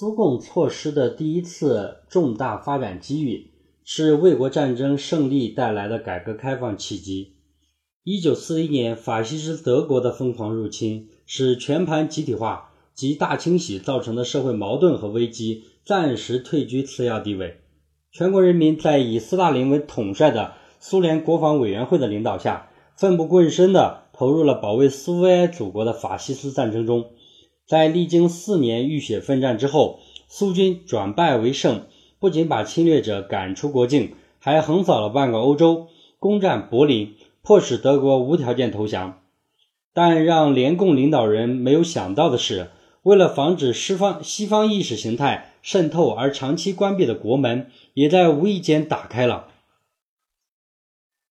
苏共错失的第一次重大发展机遇，是卫国战争胜利带来的改革开放契机。一九四一年，法西斯德国的疯狂入侵，使全盘集体化及大清洗造成的社会矛盾和危机暂时退居次要地位。全国人民在以斯大林为统帅的苏联国防委员会的领导下，奋不顾身地投入了保卫苏维埃祖国的法西斯战争中。在历经四年浴血奋战之后，苏军转败为胜，不仅把侵略者赶出国境，还横扫了半个欧洲，攻占柏林，迫使德国无条件投降。但让联共领导人没有想到的是，为了防止西方西方意识形态渗透而长期关闭的国门，也在无意间打开了。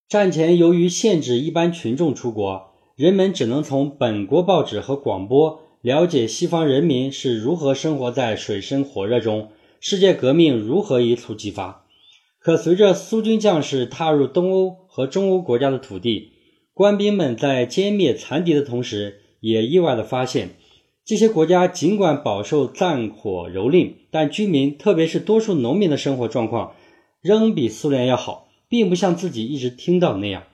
战前，由于限制一般群众出国，人们只能从本国报纸和广播。了解西方人民是如何生活在水深火热中，世界革命如何一触即发。可随着苏军将士踏入东欧和中欧国家的土地，官兵们在歼灭残敌的同时，也意外地发现，这些国家尽管饱受战火蹂躏，但居民，特别是多数农民的生活状况，仍比苏联要好，并不像自己一直听到那样。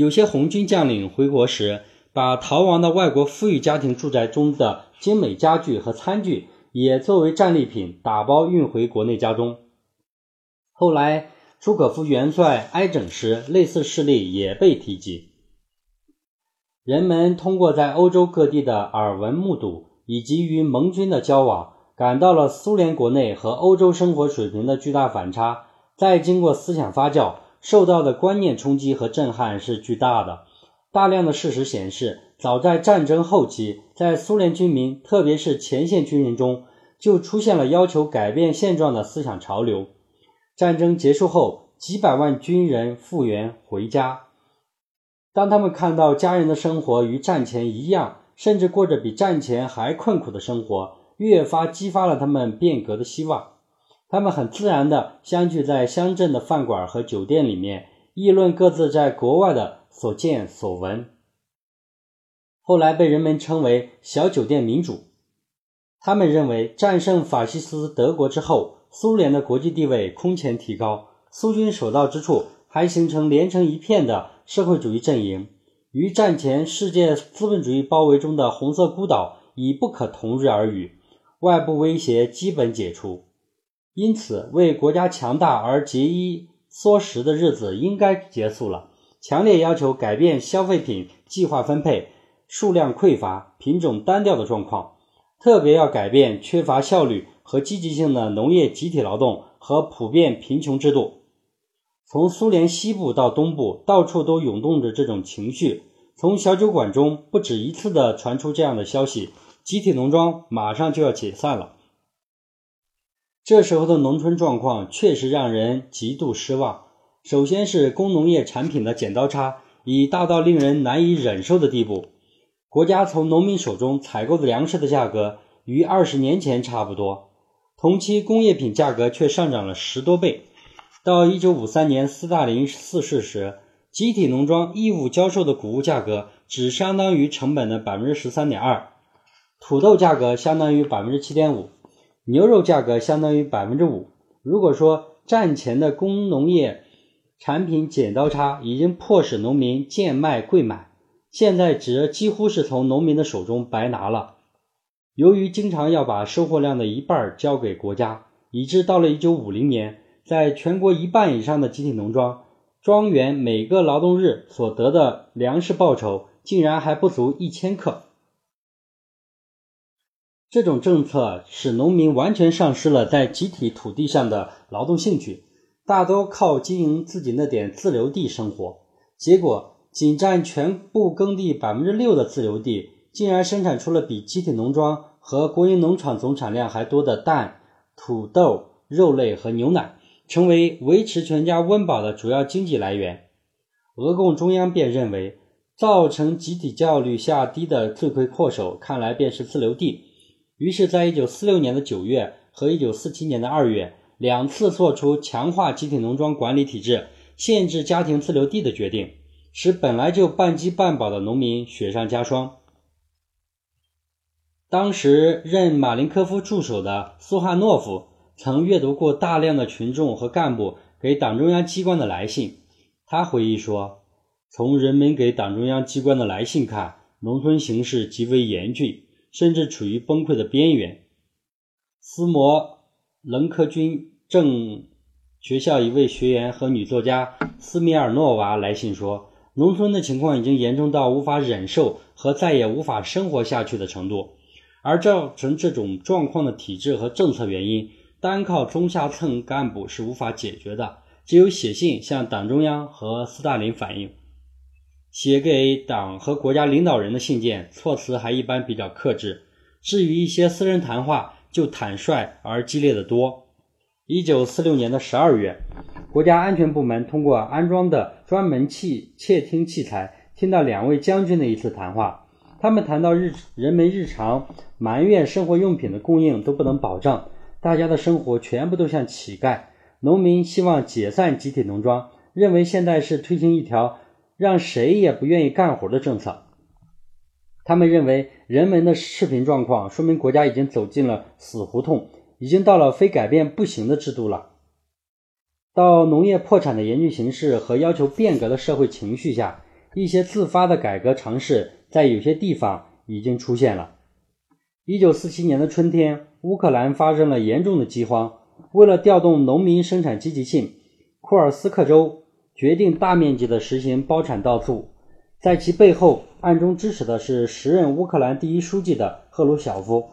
有些红军将领回国时，把逃亡的外国富裕家庭住宅中的精美家具和餐具也作为战利品打包运回国内家中。后来，朱可夫元帅挨整时，类似事例也被提及。人们通过在欧洲各地的耳闻目睹，以及与盟军的交往，感到了苏联国内和欧洲生活水平的巨大反差。再经过思想发酵。受到的观念冲击和震撼是巨大的。大量的事实显示，早在战争后期，在苏联军民，特别是前线军人中，就出现了要求改变现状的思想潮流。战争结束后，几百万军人复员回家。当他们看到家人的生活与战前一样，甚至过着比战前还困苦的生活，越发激发了他们变革的希望。他们很自然地相聚在乡镇的饭馆和酒店里面，议论各自在国外的所见所闻。后来被人们称为“小酒店民主”。他们认为，战胜法西斯德国之后，苏联的国际地位空前提高，苏军所到之处还形成连成一片的社会主义阵营，与战前世界资本主义包围中的红色孤岛已不可同日而语，外部威胁基本解除。因此，为国家强大而节衣缩食的日子应该结束了。强烈要求改变消费品计划分配、数量匮乏、品种单调的状况，特别要改变缺乏效率和积极性的农业集体劳动和普遍贫穷制度。从苏联西部到东部，到处都涌动着这种情绪。从小酒馆中不止一次地传出这样的消息：集体农庄马上就要解散了。这时候的农村状况确实让人极度失望。首先是工农业产品的剪刀差已大到令人难以忍受的地步。国家从农民手中采购的粮食的价格与二十年前差不多，同期工业品价格却上涨了十多倍。到一九五三年斯大林逝世时，集体农庄义务交售的谷物价格只相当于成本的百分之十三点二，土豆价格相当于百分之七点五。牛肉价格相当于百分之五。如果说战前的工农业产品剪刀差已经迫使农民贱卖贵买，现在则几乎是从农民的手中白拿了。由于经常要把收获量的一半交给国家，以致到了一九五零年，在全国一半以上的集体农庄庄园每个劳动日所得的粮食报酬，竟然还不足一千克。这种政策使农民完全丧失了在集体土地上的劳动兴趣，大多靠经营自己那点自留地生活。结果，仅占全部耕地百分之六的自留地，竟然生产出了比集体农庄和国营农场总产量还多的蛋、土豆、肉类和牛奶，成为维持全家温饱的主要经济来源。俄共中央便认为，造成集体效率下低的罪魁祸首，看来便是自留地。于是，在一九四六年的九月和一九四七年的二月，两次做出强化集体农庄管理体制、限制家庭自留地的决定，使本来就半饥半饱的农民雪上加霜。当时任马林科夫助手的苏汉诺夫曾阅读过大量的群众和干部给党中央机关的来信。他回忆说：“从人们给党中央机关的来信看，农村形势极为严峻，甚至处于崩溃的边缘。”斯摩棱科军正学校一位学员和女作家斯米尔诺娃来信说：“农村的情况已经严重到无法忍受和再也无法生活下去的程度。”而造成这种状况的体制和政策原因，单靠中下层干部是无法解决的，只有写信向党中央和斯大林反映。写给党和国家领导人的信件，措辞还一般比较克制；至于一些私人谈话，就坦率而激烈的多。一九四六年的十二月，国家安全部门通过安装的专门器窃听器材，听到两位将军的一次谈话。他们谈到日人们日常埋怨生活用品的供应都不能保障，大家的生活全部都像乞丐。农民希望解散集体农庄，认为现在是推行一条让谁也不愿意干活的政策。他们认为人们的视频状况说明国家已经走进了死胡同，已经到了非改变不行的制度了。到农业破产的严峻形势和要求变革的社会情绪下，一些自发的改革尝试。在有些地方已经出现了。一九四七年的春天，乌克兰发生了严重的饥荒。为了调动农民生产积极性，库尔斯克州决定大面积的实行包产到户。在其背后暗中支持的是时任乌克兰第一书记的赫鲁晓夫。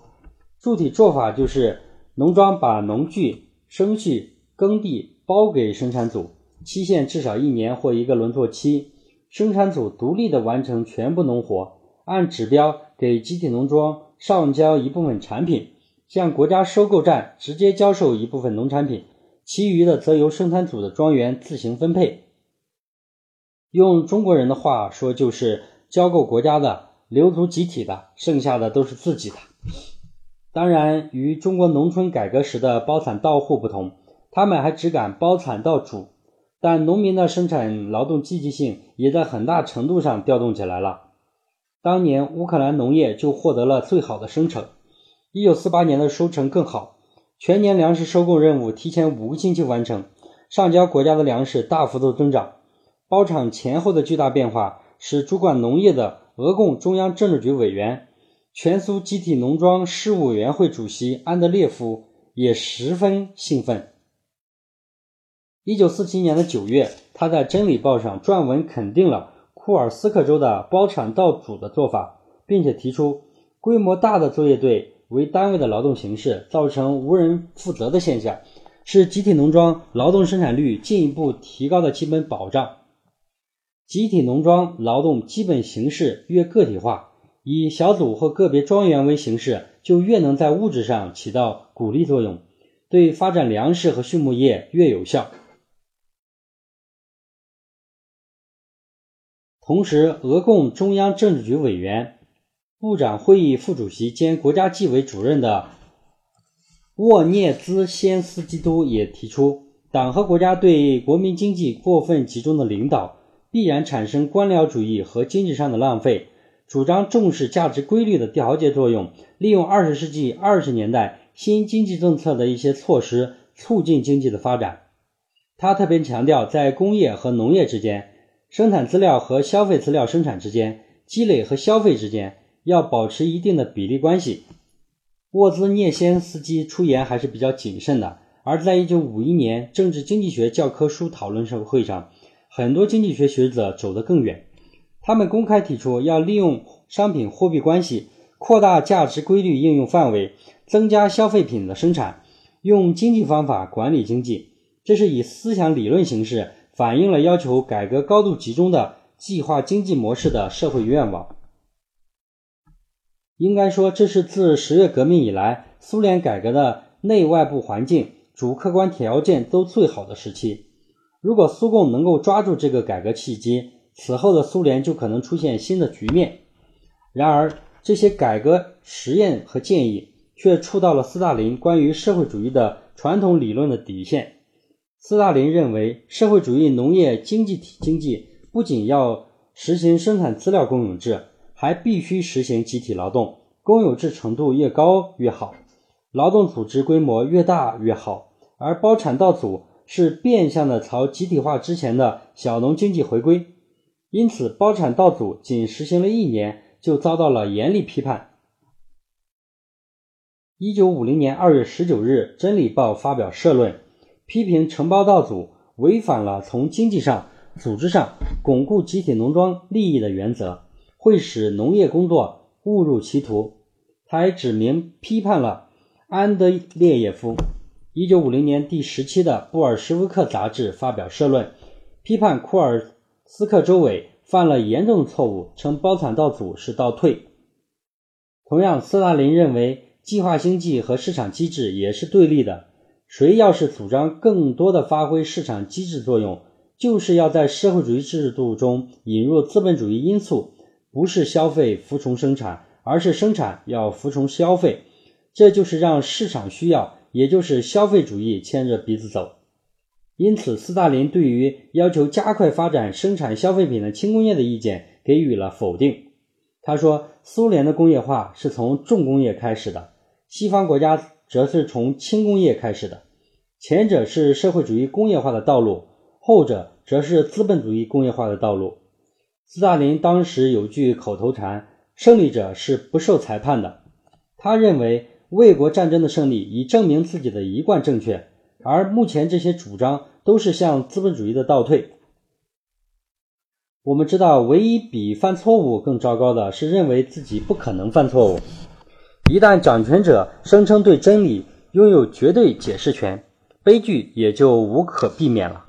具体做法就是：农庄把农具、牲畜、耕地包给生产组，期限至少一年或一个轮作期。生产组独立的完成全部农活，按指标给集体农庄上交一部分产品，向国家收购站直接交售一部分农产品，其余的则由生产组的庄园自行分配。用中国人的话说，就是交够国家的，留足集体的，剩下的都是自己的。当然，与中国农村改革时的包产到户不同，他们还只敢包产到主。但农民的生产劳动积极性也在很大程度上调动起来了。当年乌克兰农业就获得了最好的生成。一九四八年的收成更好，全年粮食收购任务提前五个星期完成，上交国家的粮食大幅度增长。包场前后的巨大变化使主管农业的俄共中央政治局委员、全苏集体农庄事务委员会主席安德烈夫也十分兴奋。一九四七年的九月，他在《真理报》上撰文肯定了库尔斯克州的包产到组的做法，并且提出规模大的作业队为单位的劳动形式造成无人负责的现象，是集体农庄劳动生产率进一步提高的基本保障。集体农庄劳动基本形式越个体化，以小组或个别庄园为形式，就越能在物质上起到鼓励作用，对发展粮食和畜牧业越有效。同时，俄共中央政治局委员、部长会议副主席兼国家纪委主任的沃涅兹先斯基都也提出，党和国家对国民经济过分集中的领导，必然产生官僚主义和经济上的浪费。主张重视价值规律的调节作用，利用二十世纪二十年代新经济政策的一些措施，促进经济的发展。他特别强调，在工业和农业之间。生产资料和消费资料生产之间，积累和消费之间要保持一定的比例关系。沃兹涅先斯基出言还是比较谨慎的，而在1951年政治经济学教科书讨论社会上，很多经济学学者走得更远。他们公开提出要利用商品货币关系扩大价值规律应用范围，增加消费品的生产，用经济方法管理经济。这是以思想理论形式。反映了要求改革高度集中的计划经济模式的社会愿望。应该说，这是自十月革命以来，苏联改革的内外部环境、主客观条件都最好的时期。如果苏共能够抓住这个改革契机，此后的苏联就可能出现新的局面。然而，这些改革实验和建议却触到了斯大林关于社会主义的传统理论的底线。斯大林认为，社会主义农业经济体经济不仅要实行生产资料公有制，还必须实行集体劳动，公有制程度越高越好，劳动组织规模越大越好，而包产到组是变相的朝集体化之前的小农经济回归，因此包产到组仅实行了一年就遭到了严厉批判。一九五零年二月十九日，《真理报》发表社论，批评承包到组违反了从经济上、组织上巩固集体农庄利益的原则，会使农业工作误入歧途。他还指明批判了安德烈耶夫。一九五零年第十期的《布尔什维克》杂志发表社论，批判库尔斯克州委犯了严重错误，称包产到组是倒退。同样，斯大林认为。计划经济和市场机制也是对立的。谁要是主张更多的发挥市场机制作用，就是要在社会主义制度中引入资本主义因素，不是消费服从生产，而是生产要服从消费。这就是让市场需要，也就是消费主义牵着鼻子走。因此，斯大林对于要求加快发展生产消费品的轻工业的意见给予了否定。他说：“苏联的工业化是从重工业开始的。”西方国家则是从轻工业开始的，前者是社会主义工业化的道路，后者则是资本主义工业化的道路。斯大林当时有句口头禅：“胜利者是不受裁判的。”他认为卫国战争的胜利已证明自己的一贯正确，而目前这些主张都是向资本主义的倒退。我们知道，唯一比犯错误更糟糕的是认为自己不可能犯错误。一旦掌权者声称对真理拥有绝对解释权，悲剧也就无可避免了。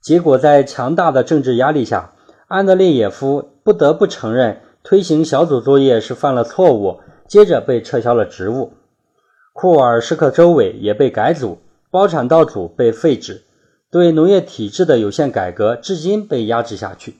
结果，在强大的政治压力下，安德烈耶夫不得不承认推行小组作业是犯了错误，接着被撤销了职务。库尔什克州委也被改组，包产到组被废止，对农业体制的有限改革至今被压制下去。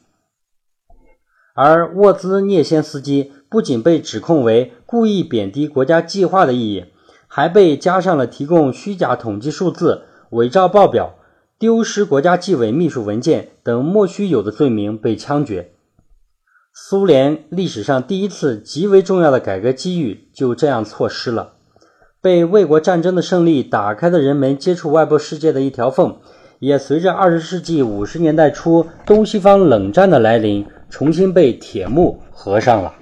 而沃兹涅先斯基。不仅被指控为故意贬低国家计划的意义，还被加上了提供虚假统计数字、伪造报表、丢失国家纪委秘书文件等莫须有的罪名被枪决。苏联历史上第一次极为重要的改革机遇就这样错失了。被卫国战争的胜利打开的人们接触外部世界的一条缝，也随着二十世纪五十年代初东西方冷战的来临，重新被铁幕合上了。